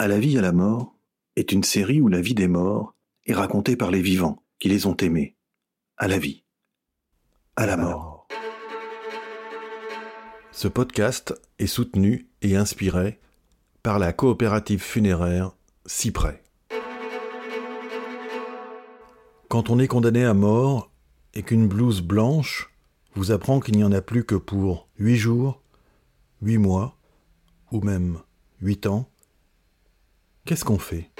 À la vie, à la mort est une série où la vie des morts est racontée par les vivants qui les ont aimés. À la vie, à la mort. Ce podcast est soutenu et inspiré par la coopérative funéraire Cyprès. Quand on est condamné à mort et qu'une blouse blanche vous apprend qu'il n'y en a plus que pour huit jours, huit mois, ou même huit ans, qu'est-ce qu'on fait?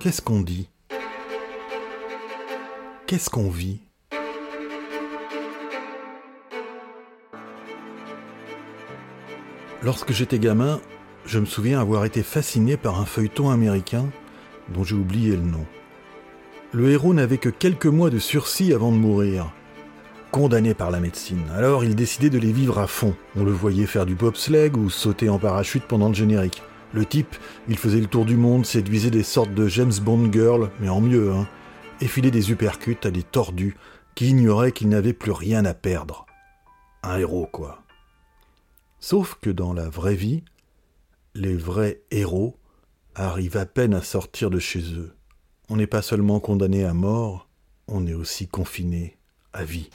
Qu'est-ce qu'on dit? Qu'est-ce qu'on vit? Lorsque j'étais gamin, je me souviens avoir été fasciné par un feuilleton américain dont j'ai oublié le nom. Le héros n'avait que quelques mois de sursis avant de mourir. Condamné par la médecine, alors il décidait de les vivre à fond. On le voyait faire du bobsleigh ou sauter en parachute pendant le générique. Le type, il faisait le tour du monde, séduisait des sortes de James Bond girl, mais en mieux, hein, et filait des uppercuts à des tordus qui ignoraient qu'ils n'avaient plus rien à perdre. Un héros, quoi. Sauf que dans la vraie vie, les vrais héros arrivent à peine à sortir de chez eux. On n'est pas seulement condamné à mort, on est aussi confiné à vie.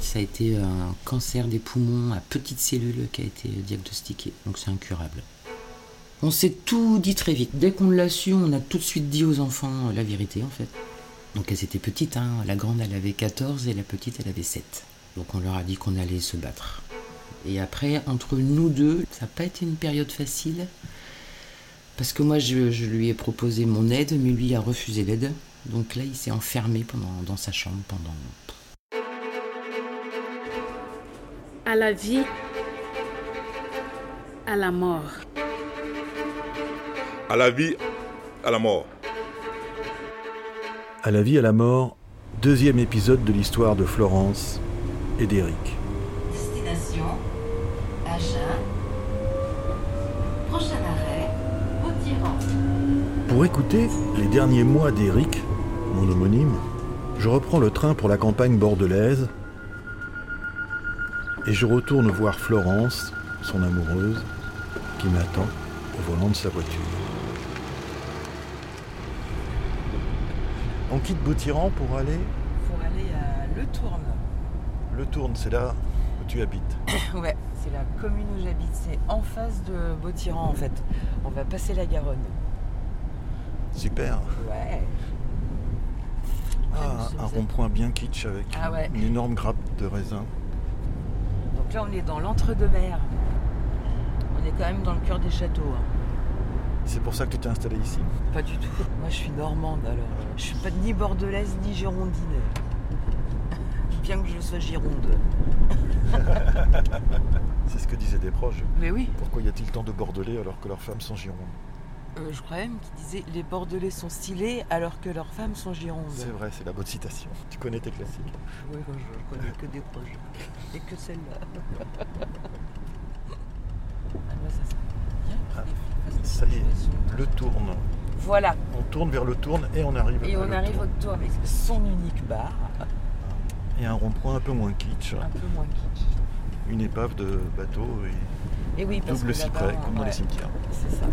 Ça a été un cancer des poumons à petites cellules qui a été diagnostiqué, donc c'est incurable. On s'est tout dit très vite. Dès qu'on l'a su, on a tout de suite dit aux enfants la vérité en fait. Donc elles étaient petites, hein. la grande elle avait 14 et la petite elle avait 7. Donc on leur a dit qu'on allait se battre. Et après, entre nous deux, ça n'a pas été une période facile. Parce que moi, je, lui ai proposé mon aide, mais lui a refusé l'aide. Donc là, il s'est enfermé dans sa chambre pendant. À la vie, à la mort. À la vie, à la mort. À la vie, à la mort, deuxième épisode de l'histoire de Florence et d'Éric. Destination Agen. Prochain arrêt, Vautiran. Pour écouter les derniers mois d'Éric, mon homonyme, je reprends le train pour la campagne bordelaise et je retourne voir Florence, son amoureuse, qui m'attend au volant de sa voiture. On quitte Bautiran pour aller Pour aller à Le Tourne. Le Tourne, c'est là où tu habites. ouais, c'est la commune où j'habite. C'est en face de Bautiran en fait. On va passer la Garonne. Super. Ouais. Ah, un rond-point bien kitsch avec ah ouais. une énorme grappe de raisin. Donc là, on est dans l'entre-deux-mer. On est quand même dans le cœur des châteaux. Hein. C'est pour ça que tu t'es installé ici Pas du tout. Moi, je suis normande alors. Je suis pas ni bordelaise ni girondine. Bien que je sois gironde. C'est ce que disaient des proches. Mais oui. Pourquoi y a-t-il tant de bordelais alors que leurs femmes sont girondes euh, Je crois même qu'ils disaient les bordelais sont stylés alors que leurs femmes sont girondes. C'est vrai, c'est la bonne citation. Tu connais tes classiques. Oui, moi, je connais que des proches. Et que celle-là. ah, bah, ça, ça. Ah, ça y est, le tourne. Voilà. On tourne vers le tourne et on arrive Et à on le arrive tourne. au tour avec son unique bar. Et un rond-point un peu moins kitsch. Un peu moins kitsch. Une épave de bateau et Et oui, parce double cyprès comme dans les cimetières. C'est ça.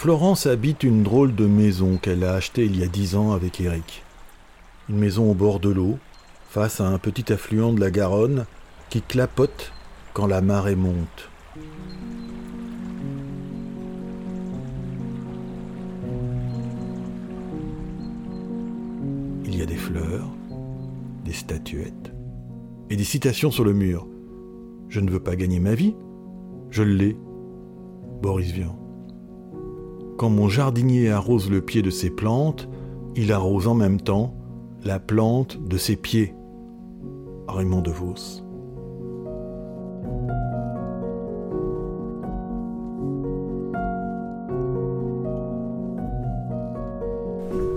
Florence habite une drôle de maison qu'elle a achetée il y a dix ans avec Eric. Une maison au bord de l'eau, face à un petit affluent de la Garonne qui clapote quand la marée monte. Il y a des fleurs, des statuettes et des citations sur le mur. Je ne veux pas gagner ma vie, je l'ai. Boris Vian. Quand mon jardinier arrose le pied de ses plantes, il arrose en même temps la plante de ses pieds. Raymond DeVos.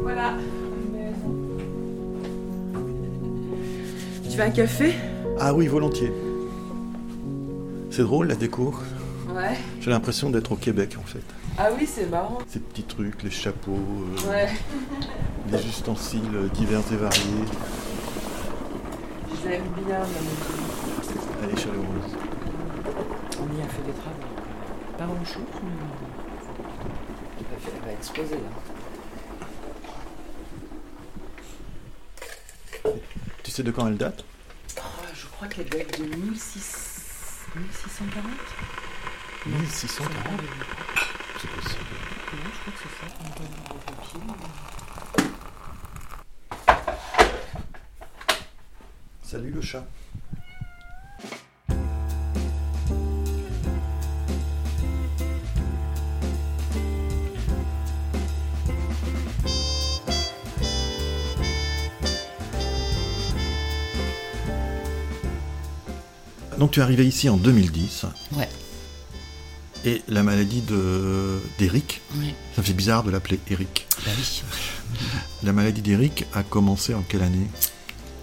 Voilà. Tu veux un café? Ah oui, volontiers. C'est drôle la déco. Ouais. J'ai l'impression d'être au Québec en fait. Ah oui, c'est marrant. Ces petits trucs, les chapeaux, euh, Ouais, les ustensiles euh, divers et variés. j'aime bien. mais Elle est chaleureuse. On y a fait des travaux. Pas grand chose, mais. Elle va, faire- elle va exploser là. Tu sais de quand elle date? Oh, je crois qu'elle date de 1600 1640 1640 Salut le chat. Donc tu es arrivé ici en 2010 Ouais, et la maladie de d'Eric, ouais. ça fait bizarre de l'appeler Eric. Bah oui. La maladie d'Eric a commencé en quelle année?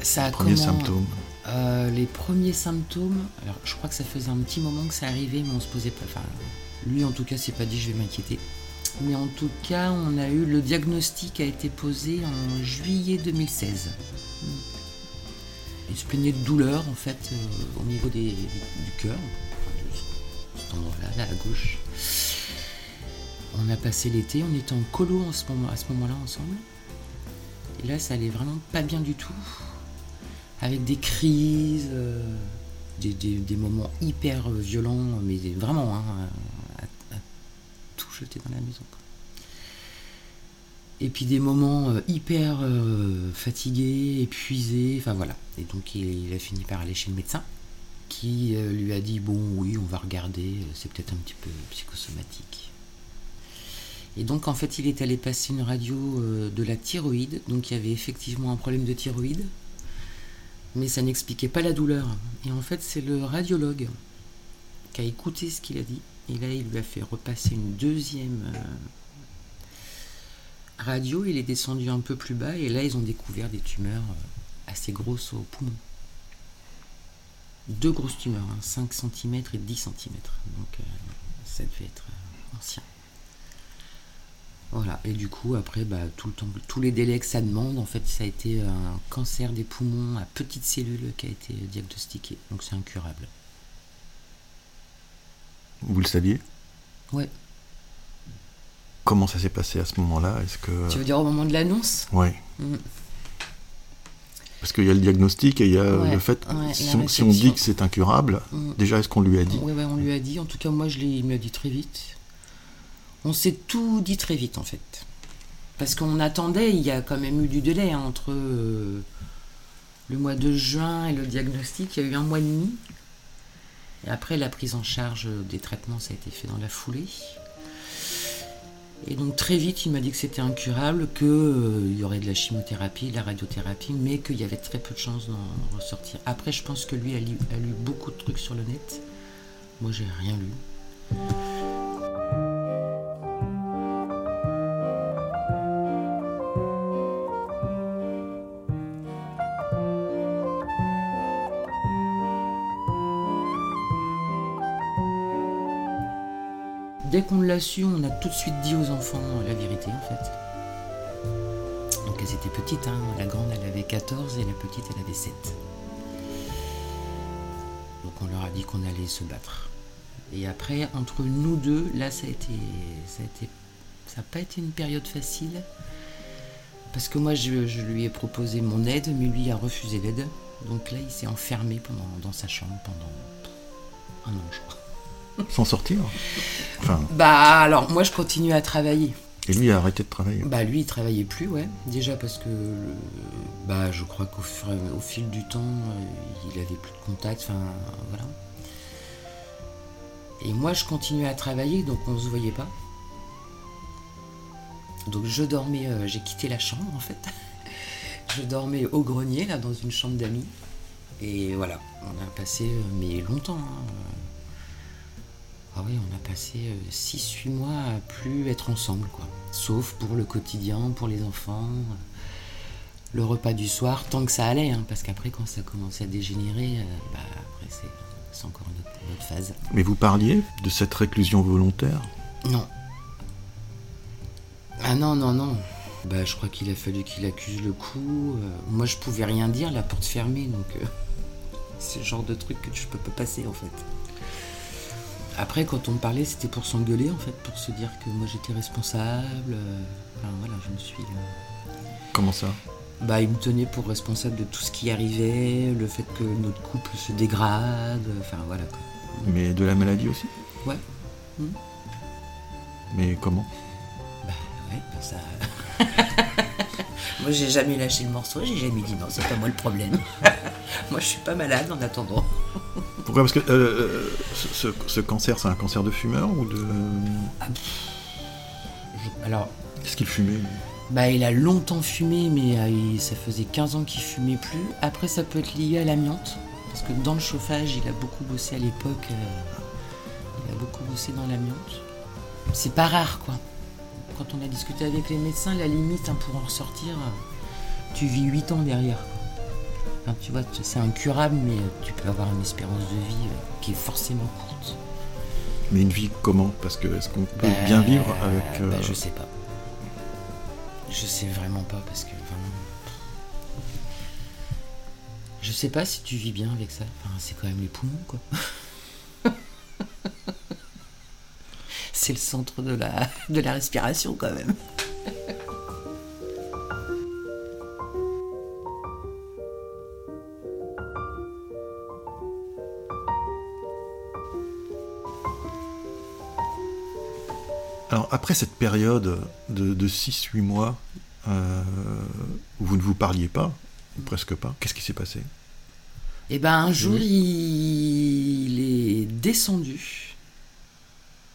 Ça a Premier comment- symptôme. Euh, les premiers symptômes, alors je crois que ça faisait un petit moment que ça arrivait, mais on se posait pas. Enfin, lui en tout cas, c'est pas dit, je vais m'inquiéter. Mais en tout cas, on a eu le diagnostic a été posé en juillet 2016. Mm. Il se plaignait de douleur en fait euh, au niveau des- du cœur, là à gauche. On a passé l'été, on était en colo en ce moment, à ce moment-là ensemble. Et là, ça allait vraiment pas bien du tout avec des crises, euh, des, moments hyper violents, mais vraiment, hein, à, tout jeter dans la maison. Et puis des moments euh, hyper euh, fatigués, épuisés, enfin voilà. Et donc il a fini par aller chez le médecin, qui euh, lui a dit bon oui, on va regarder, euh, c'est peut-être un petit peu psychosomatique. Et donc en fait il est allé passer une radio euh, de la thyroïde, donc il y avait effectivement un problème de thyroïde mais ça n'expliquait pas la douleur. Et en fait, c'est le radiologue qui a écouté ce qu'il a dit, et là, il lui a fait repasser une deuxième radio. Il est descendu un peu plus bas, et là, ils ont découvert des tumeurs assez grosses au poumon. Deux grosses tumeurs, hein, 5 cm et 10 cm. Donc, euh, ça devait être euh, ancien. Voilà, et du coup, après, bah, tout le temps, tous les délais que ça demande, en fait, ça a été un cancer des poumons à petites cellules qui a été diagnostiqué. Donc, c'est incurable. Vous le saviez? Ouais. Comment ça s'est passé à ce moment-là? Est-ce que Tu veux dire au moment de l'annonce? Ouais Mm. Parce qu'il y a le diagnostic et il y a Ouais, le fait ouais, si, on, si on réception. dit que c'est incurable, Mm. déjà est-ce qu'on lui a dit Ouais, ouais, on lui a dit. En tout cas, moi, je l'ai, il me l'a dit très vite. On s'est tout dit très vite, en fait. Parce qu'on attendait, il y a quand même eu du délai hein, entre euh, le mois de juin et le diagnostic. Il y a eu un mois et demi. Et après, la prise en charge des traitements, ça a été fait dans la foulée. Et donc très vite, il m'a dit que c'était incurable, qu'il y aurait de la chimiothérapie, de la radiothérapie, mais qu'il y avait très peu de chances d'en ressortir. Après, je pense que lui a lu, a lu beaucoup de trucs sur le net. Moi, j'ai rien lu. On a tout de suite dit aux enfants la vérité en fait. Donc elles étaient petites, hein. la grande elle avait 14 et la petite elle avait 7. Donc on leur a dit qu'on allait se battre. Et après, entre nous deux, là ça a été. Ça n'a pas été une période facile. Parce que moi je, lui ai proposé mon aide, mais lui a refusé l'aide. Donc là il s'est enfermé dans sa chambre pendant un an je crois. Sans sortir Enfin, Bah alors moi je continue à travailler. et lui a arrêté de travailler. Bah lui il travaillait plus ouais. Déjà parce que le- bah je crois qu'au au fil du temps euh, il avait plus de contact. Enfin voilà. Et moi je continuais à travailler donc on se voyait pas. Donc je dormais, euh, j'ai quitté la chambre en fait. je dormais au grenier là dans une chambre d'amis. Et voilà, on a passé euh, mais longtemps. hein. Ah oui, on a passé 6-8 mois à plus être ensemble, quoi. Sauf pour le quotidien, pour les enfants, euh, le repas du soir, tant que ça allait, hein, parce qu'après, quand ça commençait à dégénérer, euh, bah, après, c'est, c'est encore une autre, une autre phase. Mais vous parliez de cette réclusion volontaire? Non, Ah non, non, non. Bah, je crois qu'il a fallu qu'il accuse le coup. Euh, moi, je pouvais rien dire, la porte fermée, donc euh, c'est le genre de truc que je peux pas passer en fait. Après, quand on me parlait, c'était pour s'engueuler en fait, pour se dire que moi j'étais responsable. euh, Enfin voilà, je me suis. euh, Comment ça? Bah, il me tenait pour responsable de tout ce qui arrivait, le fait que notre couple se dégrade, enfin voilà. Mais de la maladie aussi? Ouais. Mais comment? Ouais, bah ça. Moi, j'ai jamais lâché le morceau, j'ai jamais dit non, c'est pas moi le problème. moi, je suis pas malade en attendant. Pourquoi? Parce que euh, euh, ce, ce- ce cancer, c'est un cancer de fumeur ou de. Je- Alors, Est-ce qu'il fumait bah, il a longtemps fumé, mais euh, il- ça faisait 15 ans qu'il fumait plus. Après, ça peut être lié à l'amiante, parce que dans le chauffage, il a beaucoup bossé à l'époque. euh, il a beaucoup bossé dans l'amiante. C'est pas rare, quoi. Quand on a discuté avec les médecins, la limite hein, pour en ressortir, euh, tu vis 8 ans derrière. Enfin, tu vois, c'est incurable, mais euh, tu peux avoir une espérance de vie euh, qui est forcément courte. Mais une vie comment? Parce que est-ce qu'on peut Bah, bien vivre avec. euh, bah, je sais pas. Je sais vraiment pas parce que vraiment. Je sais pas si tu vis bien avec ça. Enfin, c'est quand même les poumons, quoi. c'est le centre de la, de la respiration, quand même. Alors, après cette période de, 6-8 mois euh, où vous ne vous parliez pas, ou presque pas, qu'est-ce qui s'est passé? Et ben un jour, il est descendu.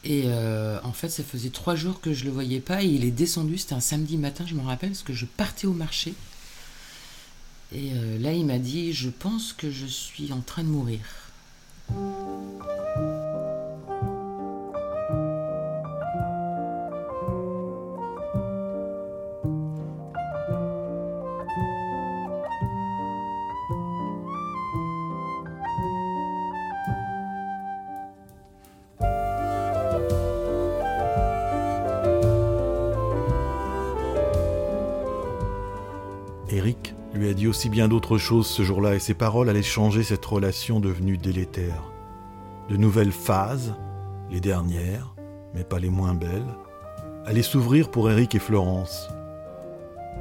Et euh, en fait, ça faisait trois jours que je le voyais pas. Et il est descendu, c'était un samedi matin, je me rappelle, parce que je partais au marché. Et euh, là, il m'a dit Je pense que je suis en train de mourir. Aussi bien d'autres choses ce jour-là et ses paroles allaient changer cette relation devenue délétère. De nouvelles phases, les dernières, mais pas les moins belles, allaient s'ouvrir pour Eric et Florence.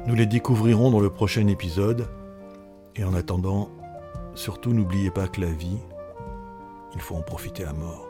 Nous les découvrirons dans le prochain épisode et en attendant, surtout n'oubliez pas que la vie, il faut en profiter à mort.